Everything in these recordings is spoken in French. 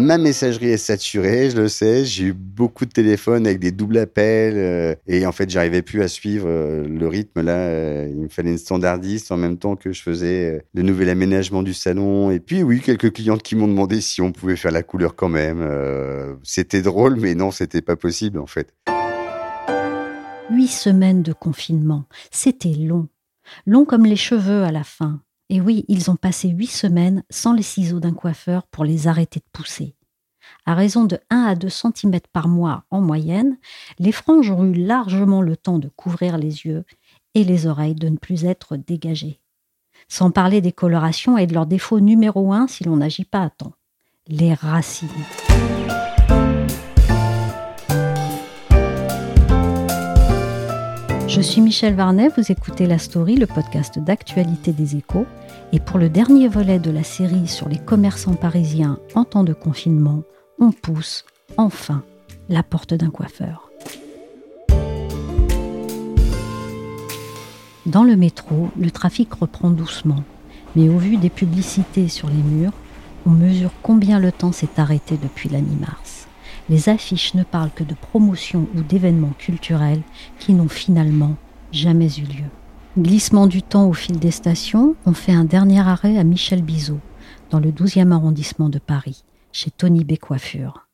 Ma messagerie est saturée, je le sais. J'ai eu beaucoup de téléphones avec des doubles appels euh, et en fait, j'arrivais plus à suivre euh, le rythme. Là, euh, il me fallait une standardiste en même temps que je faisais le nouvel aménagement du salon. Et puis, oui, quelques clientes qui m'ont demandé si on pouvait faire la couleur quand même. C'était drôle, mais non, c'était pas possible en fait. Huit semaines de confinement, c'était long. Long comme les cheveux à la fin. Et oui, ils ont passé huit semaines sans les ciseaux d'un coiffeur pour les arrêter de pousser. À raison de 1 à 2 cm par mois en moyenne, les franges ont eu largement le temps de couvrir les yeux et les oreilles de ne plus être dégagées. Sans parler des colorations et de leur défaut numéro un si l'on n'agit pas à temps, les racines. Je suis Michel Varnet, vous écoutez La Story, le podcast d'actualité des échos. Et pour le dernier volet de la série sur les commerçants parisiens en temps de confinement, on pousse, enfin, la porte d'un coiffeur. Dans le métro, le trafic reprend doucement. Mais au vu des publicités sur les murs, on mesure combien le temps s'est arrêté depuis la mi-mars les affiches ne parlent que de promotions ou d'événements culturels qui n'ont finalement jamais eu lieu. Glissement du temps au fil des stations, on fait un dernier arrêt à Michel Bizot, dans le 12e arrondissement de Paris, chez Tony B. Coiffure.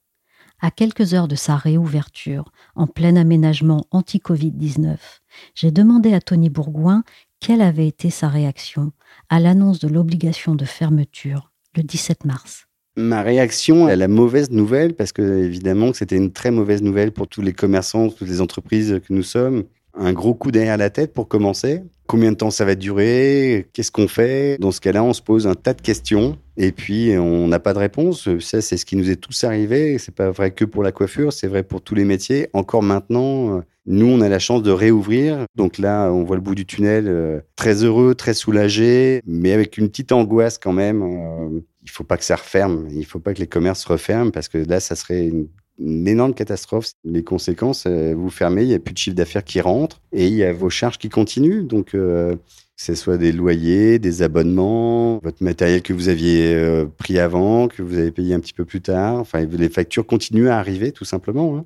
À quelques heures de sa réouverture, en plein aménagement anti-Covid-19, j'ai demandé à Tony Bourgoin quelle avait été sa réaction à l'annonce de l'obligation de fermeture le 17 mars. Ma réaction à la mauvaise nouvelle, parce que évidemment que c'était une très mauvaise nouvelle pour tous les commerçants, toutes les entreprises que nous sommes. Un gros coup derrière la tête pour commencer. Combien de temps ça va durer? Qu'est-ce qu'on fait? Dans ce cas-là, on se pose un tas de questions et puis on n'a pas de réponse. Ça, c'est ce qui nous est tous arrivé. C'est pas vrai que pour la coiffure, c'est vrai pour tous les métiers. Encore maintenant, nous, on a la chance de réouvrir. Donc là, on voit le bout du tunnel. Très heureux, très soulagé, mais avec une petite angoisse quand même il faut pas que ça referme. Il faut pas que les commerces referment parce que là, ça serait une, énorme catastrophe. Les conséquences, euh, vous fermez, il n'y a plus de chiffre d'affaires qui rentre et il y a vos charges qui continuent. Donc, euh, que ce soit des loyers, des abonnements, votre matériel que vous aviez euh, pris avant, que vous avez payé un petit peu plus tard. Enfin, les factures continuent à arriver, tout simplement. Hein.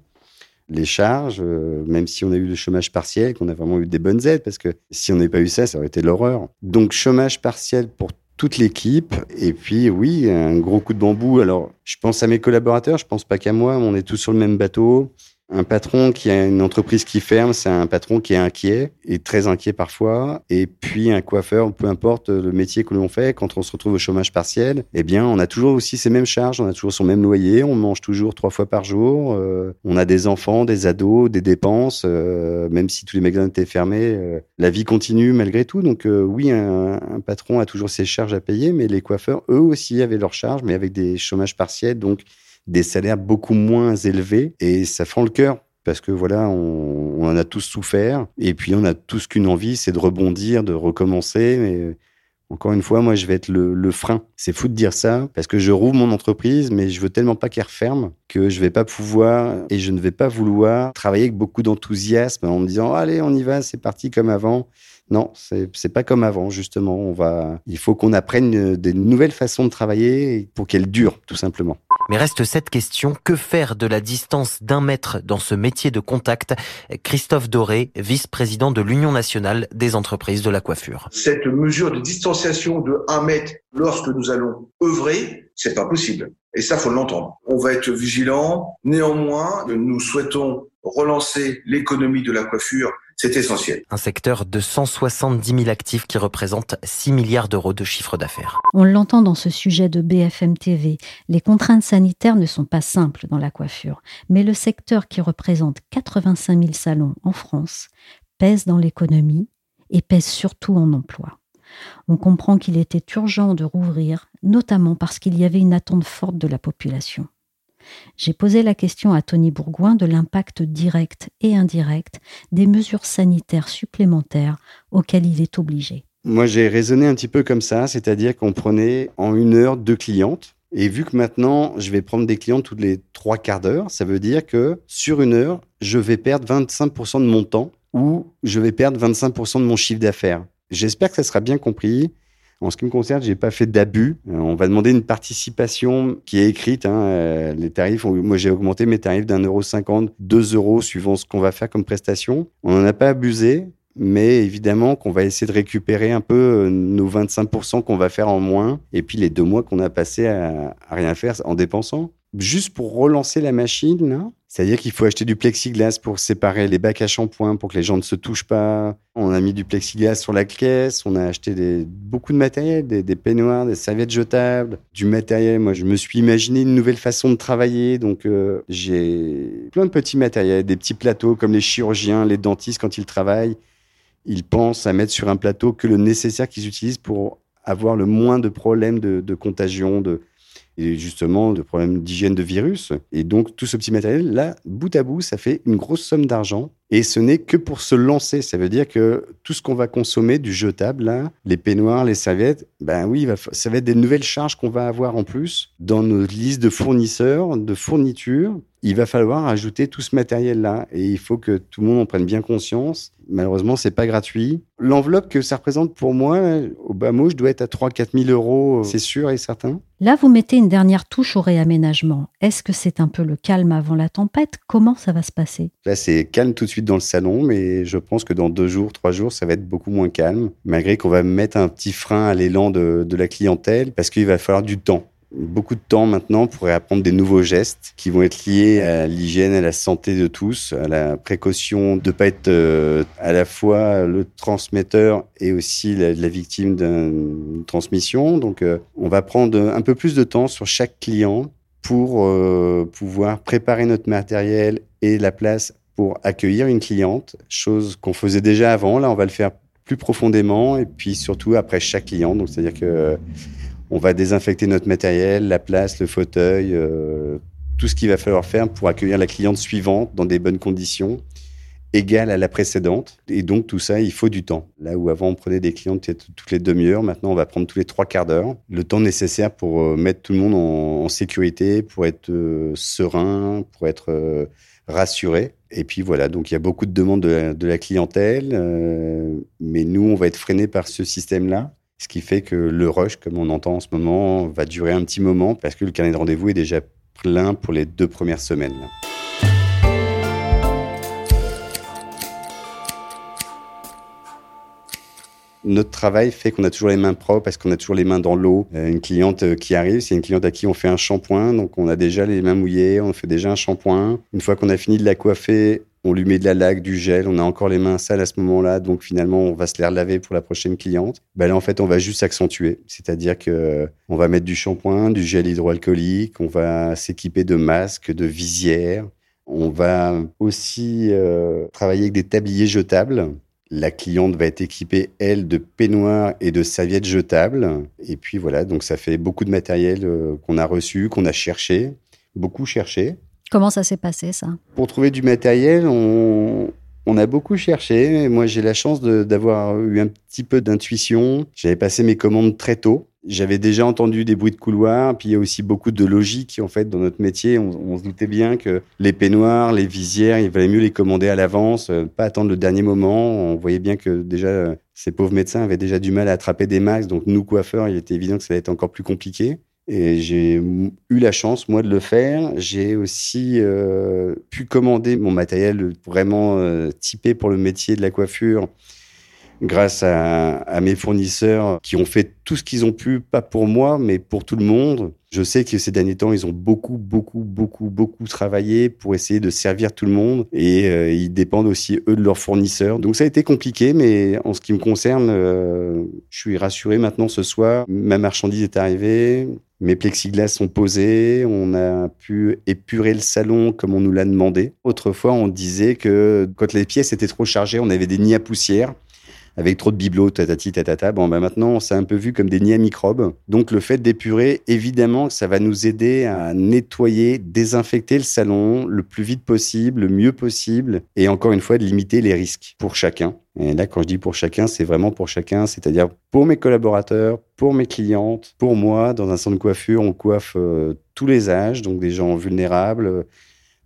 Les charges, même si on a eu le chômage partiel, qu'on a vraiment eu des bonnes aides, parce que si on n'avait pas eu ça, ça aurait été l'horreur. Donc, chômage partiel pour toute l'équipe. Et puis, oui, un gros coup de bambou. Alors, je pense à mes collaborateurs, je pense pas qu'à moi, on est tous sur le même bateau. Un patron qui a une entreprise qui ferme, c'est un patron qui est inquiet et très inquiet parfois. Et puis un coiffeur, peu importe le métier que l'on fait, quand on se retrouve au chômage partiel, eh bien, on a toujours aussi ces mêmes charges, on a toujours son même loyer, on mange toujours trois fois par jour, euh, on a des enfants, des ados, des dépenses, euh, même si tous les magasins étaient fermés, euh, la vie continue malgré tout. Donc euh, oui, un, un, patron a toujours ses charges à payer, mais les coiffeurs, eux aussi, avaient leurs charges, mais avec des chômages partiels, donc des salaires beaucoup moins élevés et ça fend le cœur parce que voilà, on, on, en a tous souffert et puis on a tous qu'une envie, c'est de rebondir, de recommencer. Mais encore une fois, moi, je vais être le, frein. C'est fou de dire ça parce que je rouvre mon entreprise, mais je veux tellement pas qu'elle referme que je vais pas pouvoir et je ne vais pas vouloir travailler avec beaucoup d'enthousiasme en me disant allez, on y va, c'est parti comme avant. Non, c'est pas comme avant, justement. On va, il faut qu'on apprenne des nouvelles façons de travailler pour qu'elles durent, tout simplement. Mais reste cette question, que faire de la distance d'un mètre dans ce métier de contact? Christophe Doré, vice-président de l'Union nationale des entreprises de la coiffure. Cette mesure de distanciation de 1 mètre lorsque nous allons œuvrer, c'est pas possible. Et ça, faut l'entendre. On va être vigilant. Néanmoins, nous souhaitons relancer l'économie de la coiffure c'est essentiel. Un secteur de 170 000 actifs qui représente 6 milliards d'euros de chiffre d'affaires. On l'entend dans ce sujet de BFM TV. Les contraintes sanitaires ne sont pas simples dans la coiffure, mais le secteur qui représente 85 000 salons en France pèse dans l'économie et pèse surtout en emploi. On comprend qu'il était urgent de rouvrir, notamment parce qu'il y avait une attente forte de la population. J'ai posé la question à Tony Bourgoin de l'impact direct et indirect des mesures sanitaires supplémentaires auxquelles il est obligé. Moi, j'ai raisonné un petit peu comme ça, c'est-à-dire qu'on prenait en une heure deux clientes. Et vu que maintenant, je vais prendre des clients tous les trois quarts d'heure, ça veut dire que sur une heure, je vais perdre 25% de mon temps ou je vais perdre 25% de mon chiffre d'affaires. J'espère que ça sera bien compris. En ce qui me concerne, j'ai pas fait d'abus. Euh, on va demander une participation qui est écrite. Hein, euh, les tarifs, moi j'ai augmenté mes tarifs d'un euro cinquante, deux euros suivant ce qu'on va faire comme prestation. On n'en a pas abusé, mais évidemment qu'on va essayer de récupérer un peu euh, nos 25% qu'on va faire en moins, et puis les deux mois qu'on a passé à, à rien faire en dépensant juste pour relancer la machine, c'est-à-dire qu'il faut acheter du plexiglas pour séparer les bacs à shampoing pour que les gens ne se touchent pas. On a mis du plexiglas sur la caisse, on a acheté beaucoup de matériel, des, peignoirs, des serviettes jetables, du matériel. Moi, je me suis imaginé une nouvelle façon de travailler, donc euh, j'ai plein de petits matériels, des petits plateaux comme les chirurgiens, les dentistes quand ils travaillent. Ils pensent à mettre sur un plateau que le nécessaire qu'ils utilisent pour avoir le moins de problèmes de, de contagion, de, et justement de problèmes d'hygiène de virus. Et donc tout ce petit matériel, là, bout à bout, ça fait une grosse somme d'argent. Et ce n'est que pour se lancer. Ça veut dire que tout ce qu'on va consommer du jetable, là, les peignoirs, les serviettes, ben oui, ça va être des nouvelles charges qu'on va avoir en plus dans nos listes de fournisseurs, de fournitures. Il va falloir ajouter tout ce matériel-là et il faut que tout le monde en prenne bien conscience. Malheureusement, c'est pas gratuit. L'enveloppe que ça représente pour moi, au bas mot, je dois être à 3-4 000 euros, c'est sûr et certain. Là, vous mettez une dernière touche au réaménagement. Est-ce que c'est un peu le calme avant la tempête? Comment ça va se passer? Là, c'est calme tout de suite dans le salon, mais je pense que dans deux jours, trois jours, ça va être beaucoup moins calme, malgré qu'on va mettre un petit frein à l'élan de, la clientèle, parce qu'il va falloir du temps beaucoup de temps maintenant pour apprendre des nouveaux gestes qui vont être liés à l'hygiène, à la santé de tous, à la précaution de ne pas être euh, à la fois le transmetteur et aussi la, victime d'une transmission. Donc, euh, on va prendre un peu plus de temps sur chaque client pour euh, pouvoir préparer notre matériel et la place pour accueillir une cliente, chose qu'on faisait déjà avant. Là, on va le faire plus profondément et puis surtout après chaque client. Donc, c'est-à-dire que on va désinfecter notre matériel, la place, le fauteuil, euh, tout ce qu'il va falloir faire pour accueillir la cliente suivante dans des bonnes conditions, égales à la précédente. Et donc tout ça, il faut du temps. Là où avant on prenait des clientes toutes les demi-heures, maintenant on va prendre tous les trois quarts d'heure. Le temps nécessaire pour euh, mettre tout le monde en, sécurité, pour être euh, serein, pour être rassuré. Et puis voilà, donc il y a beaucoup de demandes de la, clientèle, mais nous, on va être freinés par ce système-là. Ce qui fait que le rush, comme on entend en ce moment, va durer un petit moment parce que le carnet de rendez-vous est déjà plein pour les deux premières semaines. Notre travail fait qu'on a toujours les mains propres parce qu'on a toujours les mains dans l'eau. Euh, une cliente euh, qui arrive, c'est une cliente à qui on fait un shampoing, donc on a déjà les mains mouillées, on fait déjà un shampoing. Une fois qu'on a fini de la coiffer, on lui met de la laque, du gel, on a encore les mains sales à ce moment-là, donc finalement on va se les relaver pour la prochaine cliente. Ben là en fait on va juste accentuer, c'est-à-dire que on va mettre du shampoing, du gel hydroalcoolique, on va s'équiper de masques, de visières, on va aussi euh, travailler avec des tabliers jetables. La cliente va être équipée, elle, de peignoirs et de serviettes jetables. Et puis voilà, donc ça fait beaucoup de matériel euh, qu'on a reçu, qu'on a cherché, beaucoup cherché. Comment ça s'est passé, ça? Pour trouver du matériel, on, a beaucoup cherché. Moi, j'ai la chance d'avoir eu un petit peu d'intuition. J'avais passé mes commandes très tôt. J'avais déjà entendu des bruits de couloir, puis il y a aussi beaucoup de logique en fait dans notre métier. On, se doutait bien que les peignoirs, les visières, il valait mieux les commander à l'avance, euh, pas attendre le dernier moment. On voyait bien que déjà euh, ces pauvres médecins avaient déjà du mal à attraper des max, donc nous coiffeurs, il était évident que ça allait être encore plus compliqué. Et j'ai eu la chance, moi, de le faire. J'ai aussi euh, pu commander mon matériel vraiment typé pour le métier de la coiffure grâce à, mes fournisseurs qui ont fait tout ce qu'ils ont pu, pas pour moi, mais pour tout le monde. Je sais que ces derniers temps, ils ont beaucoup, beaucoup, beaucoup, beaucoup travaillé pour essayer de servir tout le monde et euh, ils dépendent aussi, eux, de leurs fournisseurs. Donc ça a été compliqué, mais en ce qui me concerne, euh, je suis rassuré maintenant ce soir. Ma marchandise est arrivée, mes plexiglas sont posés, on a pu épurer le salon comme on nous l'a demandé. Autrefois, on disait que quand les pièces étaient trop chargées, on avait des nids à poussière avec trop de bibelots, tatati, tatata. Bon, ben maintenant, c'est un peu vu comme des nids à microbes. Donc, le fait d'épurer, évidemment, ça va nous aider à nettoyer, désinfecter le salon le plus vite possible, le mieux possible, et encore une fois, de limiter les risques pour chacun. Et là, quand je dis pour chacun, c'est vraiment pour chacun, c'est-à-dire pour mes collaborateurs, pour mes clientes, pour moi. Dans un centre de coiffure, on coiffe euh, tous les âges, donc des gens vulnérables,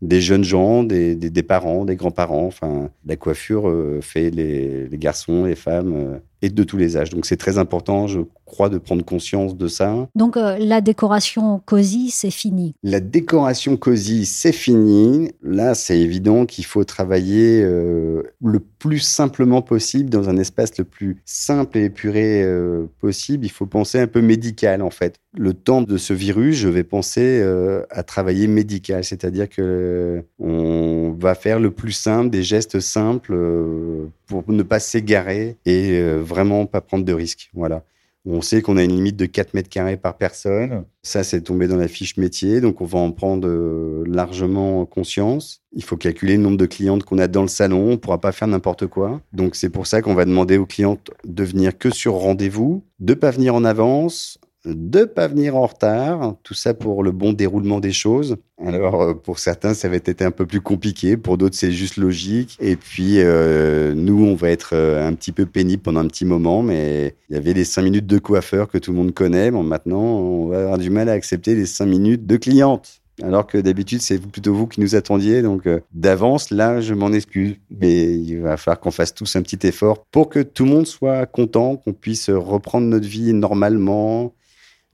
des jeunes gens, des, des, parents, des grands-parents. Enfin, la coiffure euh, fait les, les, garçons, les femmes euh, et de tous les âges. Donc c'est très important, je crois, de prendre conscience de ça. Donc euh, la décoration cosy, c'est fini. La décoration cosy, c'est fini. Là, c'est évident qu'il faut travailler euh, le plus simplement possible dans un espace le plus simple et épuré euh, possible. Il faut penser un peu médical en fait. Le temps de ce virus, je vais penser à travailler médical, c'est-à-dire que on va faire le plus simple, des gestes simples euh, pour ne pas s'égarer et euh, vraiment pas prendre de risques. Voilà. On sait qu'on a une limite de 4 mètres carrés par personne. Ça, c'est tombé dans la fiche métier, donc on va en prendre euh, largement conscience. Il faut calculer le nombre de clientes qu'on a dans le salon. On pourra pas faire n'importe quoi. Donc c'est pour ça qu'on va demander aux clientes de venir que sur rendez-vous, de pas venir en avance, de pas venir en retard, tout ça pour le bon déroulement des choses. Alors euh, pour certains ça va être un peu plus compliqué, pour d'autres c'est juste logique. Et puis euh, nous on va être euh, un petit peu pénible pendant un petit moment, mais il y avait les cinq minutes de coiffeur que tout le monde connaît. Bon maintenant on va avoir du mal à accepter les cinq minutes de cliente. Alors que d'habitude, c'est plutôt vous qui nous attendiez. Donc, d'avance, là, je m'en excuse. Mais il va falloir qu'on fasse tous un petit effort pour que tout le monde soit content, qu'on puisse reprendre notre vie normalement,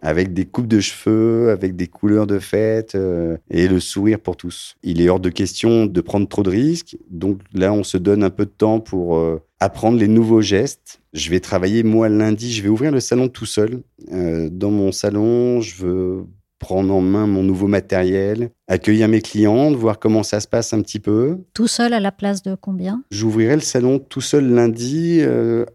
avec des coupes de cheveux, avec des couleurs de fête euh, et le sourire pour tous. Il est hors de question de prendre trop de risques. Donc là, on se donne un peu de temps pour euh, apprendre les nouveaux gestes. Je vais travailler, moi, lundi, je vais ouvrir le salon tout seul. Euh, dans mon salon, je veux prendre en main mon nouveau matériel, accueillir mes clientes, voir comment ça se passe un petit peu. Tout seul à la place de combien? J'ouvrirai le salon tout seul lundi,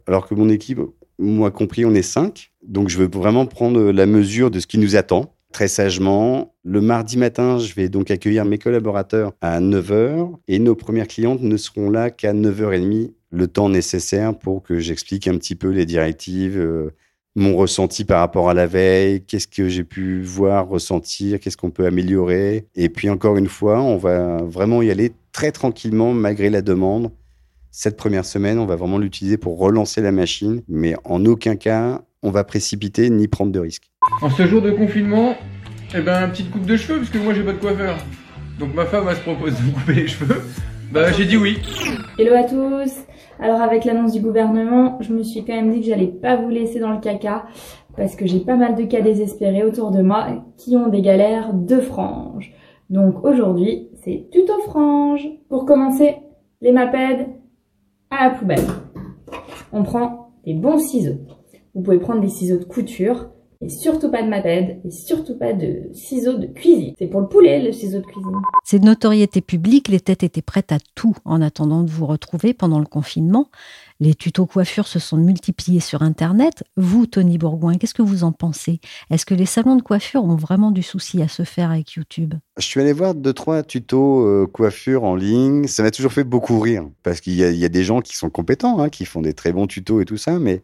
alors que mon équipe, moi compris, on est cinq. Donc je veux vraiment prendre la mesure de ce qui nous attend. Très sagement, le mardi matin, je vais donc accueillir mes collaborateurs à 9h et nos premières clientes ne seront là qu'à 9h30, le temps nécessaire pour que j'explique un petit peu les directives, euh, mon ressenti par rapport à la veille, qu'est-ce que j'ai pu voir, ressentir, qu'est-ce qu'on peut améliorer. Et puis encore une fois, on va vraiment y aller très tranquillement malgré la demande. Cette première semaine, on va vraiment l'utiliser pour relancer la machine, mais en aucun cas, on va précipiter ni prendre de risques. En ce jour de confinement, eh ben, petite coupe de cheveux, parce que moi j'ai pas de coiffeur. Donc ma femme, elle se propose de me couper les cheveux. Bah j'ai dit oui. Hello à tous Alors avec l'annonce du gouvernement, je me suis quand même dit que j'allais pas vous laisser dans le caca, parce que j'ai pas mal de cas désespérés autour de moi qui ont des galères de franges. Donc aujourd'hui, c'est tuto frange. Pour commencer, les mapèdes à la poubelle. On prend des bons ciseaux. Vous pouvez prendre des ciseaux de couture, et surtout pas de mapède, et surtout pas de ciseaux de cuisine. C'est pour le poulet, le ciseau de cuisine. C'est de notoriété publique, les têtes étaient prêtes à tout en attendant de vous retrouver pendant le confinement. Les tutos coiffure se sont multipliés sur Internet. Vous, Tony Bourgoin, qu'est-ce que vous en pensez? Est-ce que les salons de coiffure ont vraiment du souci à se faire avec YouTube? Je suis allé voir deux, trois tutos euh, coiffure en ligne. Ça m'a toujours fait beaucoup rire, parce qu'il y, y, a des gens qui sont compétents, hein, qui font des très bons tutos et tout ça, mais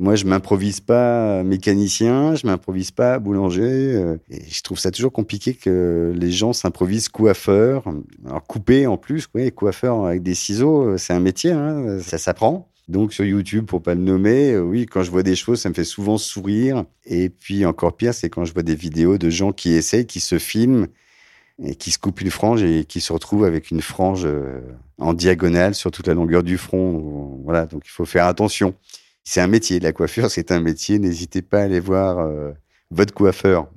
moi, je m'improvise pas mécanicien, je m'improvise pas boulanger. Euh, et je trouve ça toujours compliqué que les gens s'improvisent coiffeurs. Alors couper en plus, oui, coiffeur avec des ciseaux, c'est un métier, hein, ça s'apprend. Donc sur YouTube, pour pas le nommer, euh, oui, quand je vois des choses, ça me fait souvent sourire. Et puis encore pire, c'est quand je vois des vidéos de gens qui essayent, qui se filment et qui se coupent une frange et qui se retrouvent avec une frange euh, en diagonale sur toute la longueur du front. Voilà, donc il faut faire attention c'est un métier. La coiffure, c'est un métier. N'hésitez pas à aller voir euh, votre coiffeur.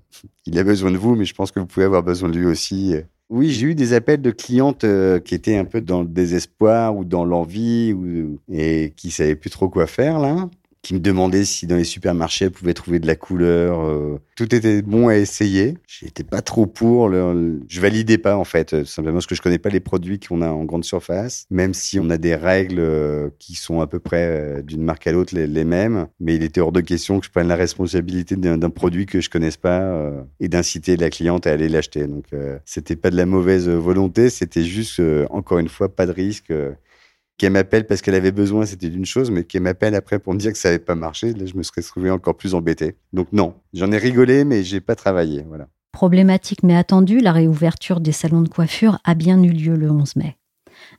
Il a besoin de vous, mais je pense que vous pouvez avoir besoin de lui aussi. Oui, j'ai eu des appels de clientes euh, qui étaient un peu dans le désespoir ou dans l'envie ou, et qui savaient plus trop quoi faire là qui me demandait si dans les supermarchés, elle pouvait trouver de la couleur. Euh. Tout était bon à essayer. J'étais pas trop pour. Le, je validais pas, en fait, euh, simplement parce que je connais pas les produits qu'on a en grande surface, même si on a des règles euh, qui sont à peu près d'une marque à l'autre les, mêmes. Mais il était hors de question que je prenne la responsabilité d'un produit que je connaisse pas et d'inciter la cliente à aller l'acheter. Donc, c'était pas de la mauvaise volonté, c'était juste, encore une fois, pas de risque qu'elle m'appelle parce qu'elle avait besoin, c'était d'une chose, mais qu'elle m'appelle après pour me dire que ça n'avait pas marché, là, je me serais trouvé encore plus embêté. Donc non, j'en ai rigolé, mais j'ai pas travaillé. Voilà. Problématique mais attendue, la réouverture des salons de coiffure a bien eu lieu le 11 mai.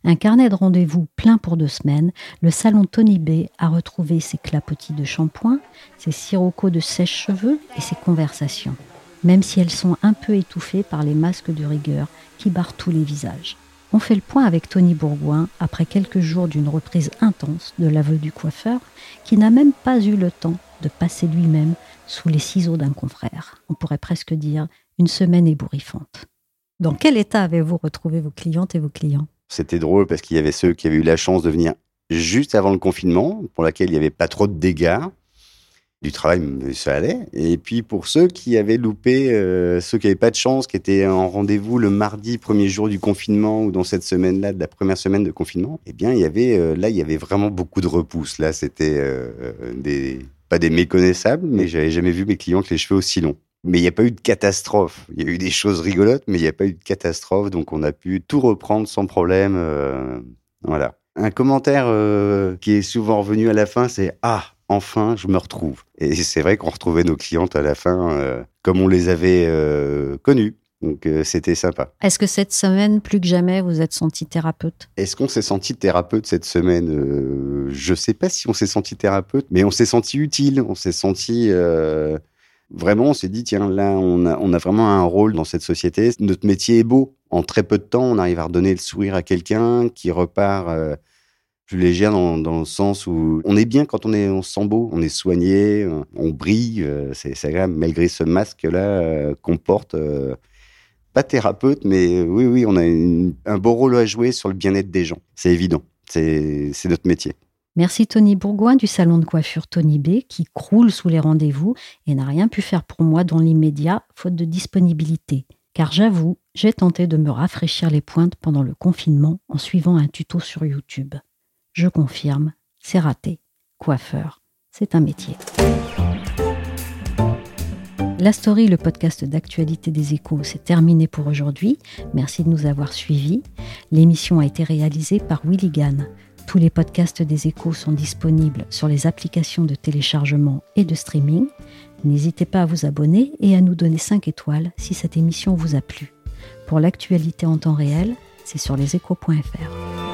Un carnet de rendez-vous plein pour deux semaines, le salon Tony B a retrouvé ses clapotis de shampoing, ses siroccos de sèche-cheveux et ses conversations, même si elles sont un peu étouffées par les masques de rigueur qui barrent tous les visages. On fait le point avec Tony Bourgoin après quelques jours d'une reprise intense de l'aveu du coiffeur qui n'a même pas eu le temps de passer lui-même sous les ciseaux d'un confrère. On pourrait presque dire une semaine ébouriffante. Dans quel état avez-vous retrouvé vos clientes et vos clients? C'était drôle parce qu'il y avait ceux qui avaient eu la chance de venir juste avant le confinement, pour laquelle il n'y avait pas trop de dégâts du travail, ça allait. Et puis pour ceux qui avaient loupé, euh, ceux qui n'avaient pas de chance, qui étaient en rendez-vous le mardi, premier jour du confinement, ou dans cette semaine-là, de la première semaine de confinement, eh bien, il y avait, euh, là, il y avait vraiment beaucoup de repousses. Là, c'était euh, pas des méconnaissables, mais j'avais jamais vu mes clients avec les cheveux aussi longs. Mais il n'y a pas eu de catastrophe. Il y a eu des choses rigolotes, mais il n'y a pas eu de catastrophe. Donc, on a pu tout reprendre sans problème. voilà. Un commentaire qui est souvent revenu à la fin, c'est Ah, enfin, je me retrouve. Et c'est vrai qu'on retrouvait nos clientes à la fin euh, comme on les avait euh, connues. Donc euh, c'était sympa. Est-ce que cette semaine, plus que jamais, vous êtes senti thérapeute? Est-ce qu'on s'est senti thérapeute cette semaine? Je ne sais pas si on s'est senti thérapeute, mais on s'est senti utile. On s'est senti vraiment. On s'est dit tiens là, on a, on a vraiment un rôle dans cette société. Notre métier est beau. En très peu de temps, on arrive à redonner le sourire à quelqu'un qui repart plus légère dans, le sens où on est bien quand on est on se sent beau, on est soigné, on brille, euh, c'est agréable malgré ce masque là euh, qu'on porte. Euh, pas thérapeute, mais oui, oui, on a un beau rôle à jouer sur le bien-être des gens. C'est évident, c'est notre métier. Merci Tony Bourgoin du salon de coiffure Tony B qui croule sous les rendez-vous et n'a rien pu faire pour moi dans l'immédiat faute de disponibilité. Car j'avoue, j'ai tenté de me rafraîchir les pointes pendant le confinement en suivant un tuto sur YouTube. Je confirme, c'est raté. Coiffeur, c'est un métier. La story, le podcast d'actualité des échos, c'est terminé pour aujourd'hui. Merci de nous avoir suivis. L'émission a été réalisée par Willy. Tous les podcasts des échos sont disponibles sur les applications de téléchargement et de streaming. N'hésitez pas à vous abonner et à nous donner 5 étoiles si cette émission vous a plu. Pour l'actualité en temps réel, c'est sur leséchos.fr.